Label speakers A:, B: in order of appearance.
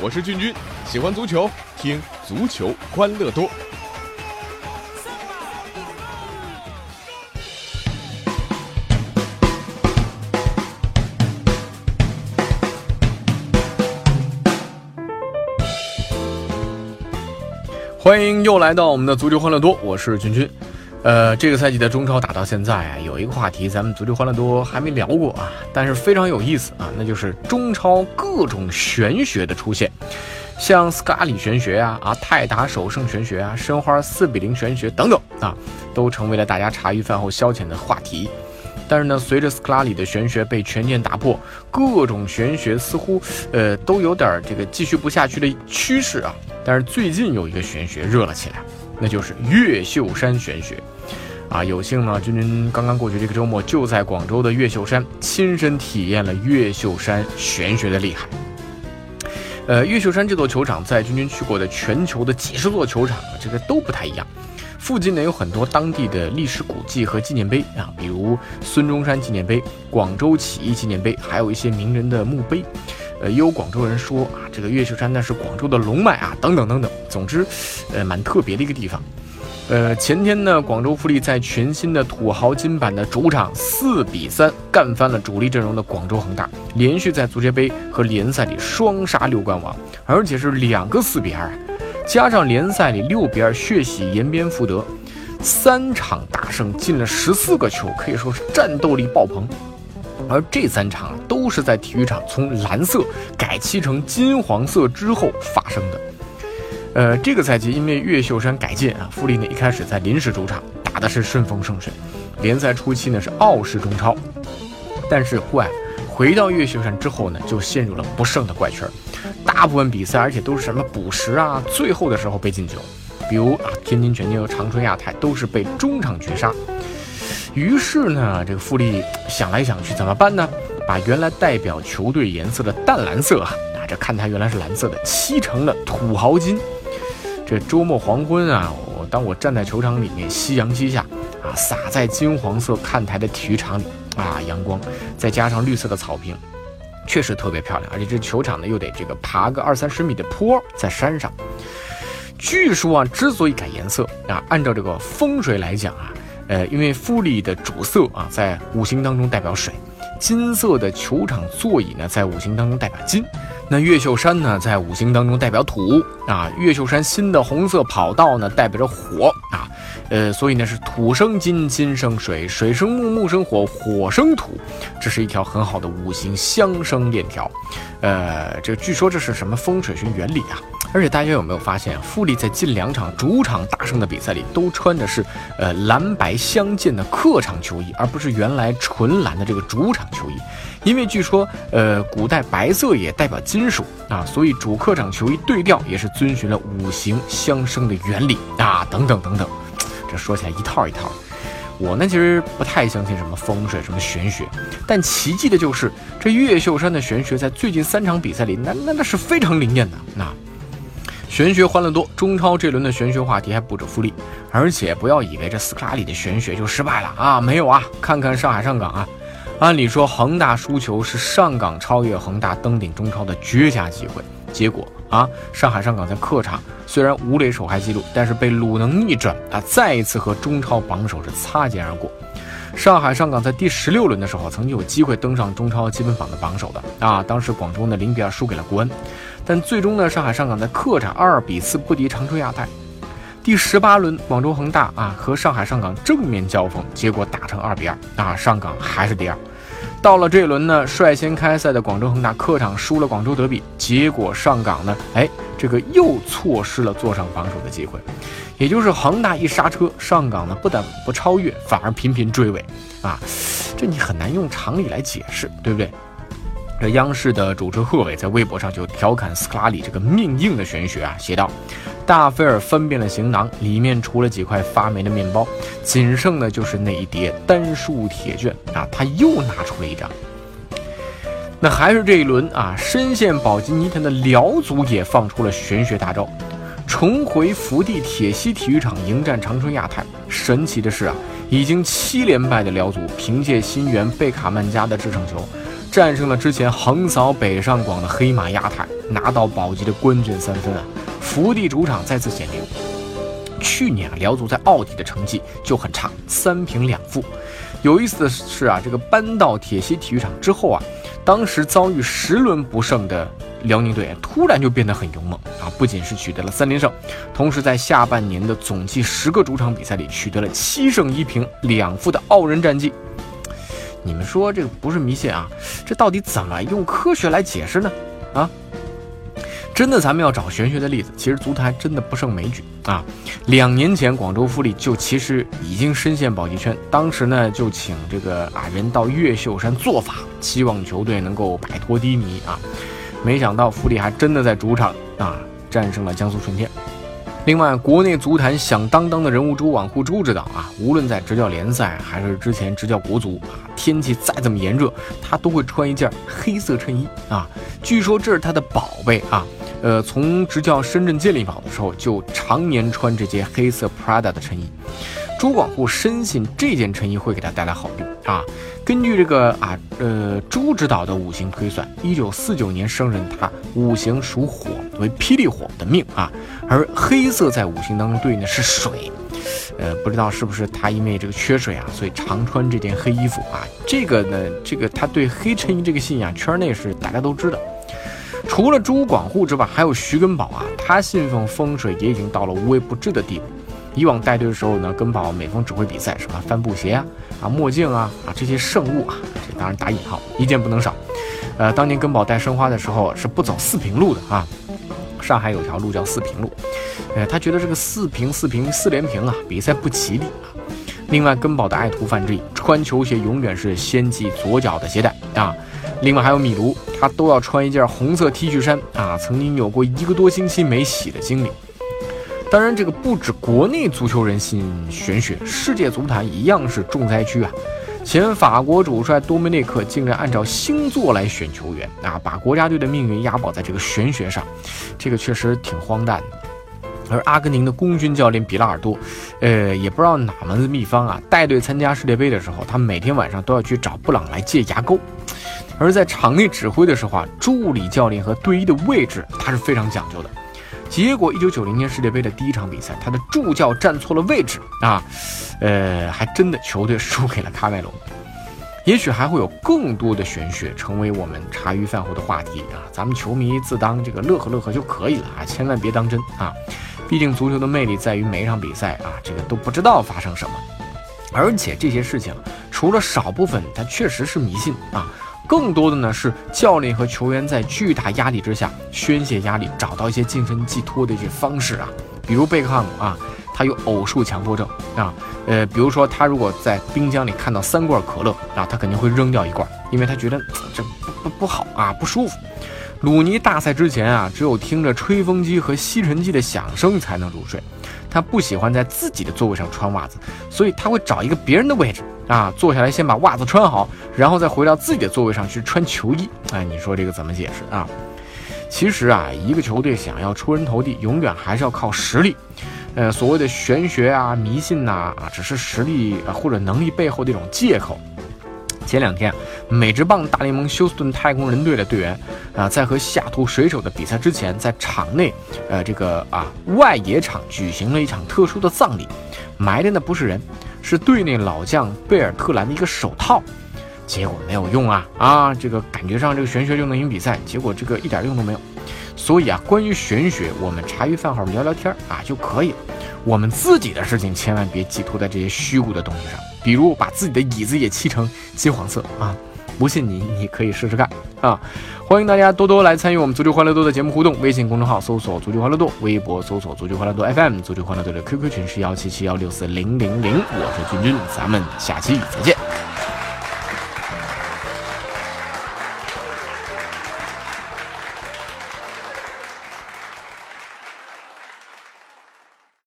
A: 我是俊君，喜欢足球，听足球欢乐多。欢迎又来到我们的足球欢乐多，我是君君。呃，这个赛季的中超打到现在啊，有一个话题咱们足球欢乐多还没聊过啊，但是非常有意思啊，那就是中超各种玄学的出现，像斯卡里玄学啊、啊泰达首胜玄学啊、申花四比零玄学等等啊，都成为了大家茶余饭后消遣的话题。但是呢，随着斯卡拉里的玄学被全面打破，各种玄学似乎呃都有点这个继续不下去的趋势啊。但是最近有一个玄学热了起来，那就是越秀山玄学啊。有幸呢，君君刚刚过去这个周末就在广州的越秀山亲身体验了越秀山玄学的厉害。呃，越秀山这座球场在君君去过的全球的几十座球场，这个都不太一样。附近呢有很多当地的历史古迹和纪念碑啊，比如孙中山纪念碑、广州起义纪念碑，还有一些名人的墓碑。呃，也有广州人说啊，这个越秀山那是广州的龙脉啊，等等等等。总之，呃，蛮特别的一个地方。呃，前天呢，广州富力在全新的土豪金版的主场四比三干翻了主力阵容的广州恒大，连续在足协杯和联赛里双杀六冠王，而且是两个四比二。加上联赛里六比二血洗延边福德，三场大胜，进了十四个球，可以说是战斗力爆棚。而这三场都是在体育场从蓝色改漆成金黄色之后发生的。呃，这个赛季因为越秀山改建啊，富力呢一开始在临时主场打的是顺风顺水，联赛初期呢是傲视中超，但是怪回到越秀山之后呢，就陷入了不胜的怪圈。大部分比赛，而且都是什么补时啊，最后的时候被进球，比如啊，天津权健和长春亚泰都是被中场绝杀。于是呢，这个富力想来想去，怎么办呢？把原来代表球队颜色的淡蓝色啊，啊，这看台原来是蓝色的，漆成了土豪金。这周末黄昏啊，我当我站在球场里面，夕阳西下啊，洒在金黄色看台的体育场里啊，阳光再加上绿色的草坪。确实特别漂亮，而且这球场呢又得这个爬个二三十米的坡，在山上。据说啊，之所以改颜色啊，按照这个风水来讲啊，呃，因为富力的主色啊在五行当中代表水，金色的球场座椅呢在五行当中代表金，那越秀山呢在五行当中代表土啊，越秀山新的红色跑道呢代表着火啊。呃，所以呢是土生金，金生水，水生木，木生火，火生土，这是一条很好的五行相生链条。呃，这据说这是什么风水学原理啊？而且大家有没有发现，富力在近两场主场大胜的比赛里，都穿的是呃蓝白相间的客场球衣，而不是原来纯蓝的这个主场球衣。因为据说，呃，古代白色也代表金属啊，所以主客场球衣对调也是遵循了五行相生的原理啊，等等等等。这说起来一套一套，我呢其实不太相信什么风水、什么玄学，但奇迹的就是这越秀山的玄学在最近三场比赛里，那那那是非常灵验的。那玄学欢乐多，中超这轮的玄学话题还不止富力，而且不要以为这斯科拉里的玄学就失败了啊，没有啊，看看上海上港啊，按理说恒大输球是上港超越恒大登顶中超的绝佳机会。结果啊，上海上港在客场虽然无垒首开纪录，但是被鲁能逆转啊，再一次和中超榜首是擦肩而过。上海上港在第十六轮的时候曾经有机会登上中超积分榜的榜首的啊，当时广州呢零比二输给了国安，但最终呢，上海上港在客场二比四不敌长春亚泰。第十八轮，广州恒大啊和上海上港正面交锋，结果打成二比二啊，上港还是第二。到了这轮呢，率先开赛的广州恒大客场输了广州德比，结果上港呢，哎，这个又错失了坐上榜首的机会。也就是恒大一刹车，上港呢不但不超越，反而频频追尾啊！这你很难用常理来解释，对不对？这央视的主持贺炜在微博上就调侃斯科拉里这个命硬的玄学啊，写道：“大菲尔翻遍了行囊，里面除了几块发霉的面包，仅剩的就是那一叠单数铁卷啊！”他又拿出了一张。那还是这一轮啊，深陷保级泥潭的辽足也放出了玄学大招，重回福地铁西体育场迎战长春亚泰。神奇的是啊，已经七连败的辽足，凭借新援贝卡曼加的制胜球。战胜了之前横扫北上广的黑马亚泰拿到保级的关键三分啊！福地主场再次显灵。去年啊，辽足在奥体的成绩就很差，三平两负。有意思的是啊，这个搬到铁西体育场之后啊，当时遭遇十轮不胜的辽宁队突然就变得很勇猛啊！不仅是取得了三连胜，同时在下半年的总计十个主场比赛里取得了七胜一平两负的傲人战绩。你们说这个不是迷信啊？这到底怎么用科学来解释呢？啊？真的，咱们要找玄学的例子，其实足坛真的不胜枚举啊。两年前，广州富力就其实已经深陷保级圈，当时呢就请这个啊人到越秀山做法，希望球队能够摆脱低迷啊。没想到富力还真的在主场啊战胜了江苏舜天。另外，国内足坛响当当的人物朱晚沪朱指导啊，无论在执教联赛还是之前执教国足啊，天气再怎么炎热，他都会穿一件黑色衬衣啊。据说这是他的宝贝啊。呃，从执教深圳健力宝的时候，就常年穿这件黑色 Prada 的衬衣。朱广沪深信这件衬衣会给他带来好运啊。根据这个啊，呃，朱指导的五行推算，一九四九年生人，他五行属火，为霹雳火的命啊。而黑色在五行当中对应的是水，呃，不知道是不是他因为这个缺水啊，所以常穿这件黑衣服啊。这个呢，这个他对黑衬衣这个信仰，圈内是大家都知道。除了朱广沪之外，还有徐根宝啊，他信奉风水也已经到了无微不至的地步。以往带队的时候呢，根宝每逢指挥比赛，什么帆布鞋啊、啊墨镜啊、啊这些圣物啊，这当然打引号，一件不能少。呃，当年根宝带申花的时候是不走四平路的啊，上海有条路叫四平路，呃，他觉得这个四平四平四连平啊，比赛不吉利啊。另外，根宝的爱徒范志毅穿球鞋永远是先系左脚的鞋带啊。另外还有米卢，他都要穿一件红色 T 恤衫啊，曾经有过一个多星期没洗的经历。当然，这个不止国内足球人信玄学，世界足坛一样是重灾区啊。前法国主帅多梅内克竟然按照星座来选球员啊，把国家队的命运押宝在这个玄学上，这个确实挺荒诞的。而阿根廷的功勋教练比拉尔多，呃，也不知道哪门子秘方啊，带队参加世界杯的时候，他每天晚上都要去找布朗来借牙膏。而在场内指挥的时候啊，助理教练和队医的位置他是非常讲究的。结果，一九九零年世界杯的第一场比赛，他的助教站错了位置啊，呃，还真的球队输给了喀麦隆。也许还会有更多的玄学成为我们茶余饭后的话题啊，咱们球迷自当这个乐呵乐呵就可以了啊，千万别当真啊。毕竟足球的魅力在于每一场比赛啊，这个都不知道发生什么，而且这些事情除了少部分它确实是迷信啊，更多的呢是教练和球员在巨大压力之下宣泄压力，找到一些精神寄托的一些方式啊，比如贝克汉姆啊，他有偶数强迫症啊，呃，比如说他如果在冰箱里看到三罐可乐啊，他肯定会扔掉一罐，因为他觉得这不不不好啊，不舒服。鲁尼大赛之前啊，只有听着吹风机和吸尘器的响声才能入睡。他不喜欢在自己的座位上穿袜子，所以他会找一个别人的位置啊，坐下来先把袜子穿好，然后再回到自己的座位上去穿球衣。哎，你说这个怎么解释啊？其实啊，一个球队想要出人头地，永远还是要靠实力。呃，所谓的玄学啊、迷信呐啊，只是实力啊或者能力背后的一种借口。前两天，美职棒大联盟休斯顿太空人队的队员啊，在和西雅图水手的比赛之前，在场内，呃，这个啊外野场举行了一场特殊的葬礼，埋的呢不是人，是队内老将贝尔特兰的一个手套，结果没有用啊啊，这个感觉上这个玄学就能赢比赛，结果这个一点用都没有。所以啊，关于玄学，我们茶余饭后聊聊天啊就可以了。我们自己的事情千万别寄托在这些虚无的东西上，比如把自己的椅子也漆成金黄色啊！不信你，你可以试试看啊！欢迎大家多多来参与我们足球欢乐多的节目互动，微信公众号搜索“足球欢乐多”，微博搜索“足球欢乐多 FM”，足球欢乐多的 QQ 群是幺七七幺六四零零零，我是君君，咱们下期再见。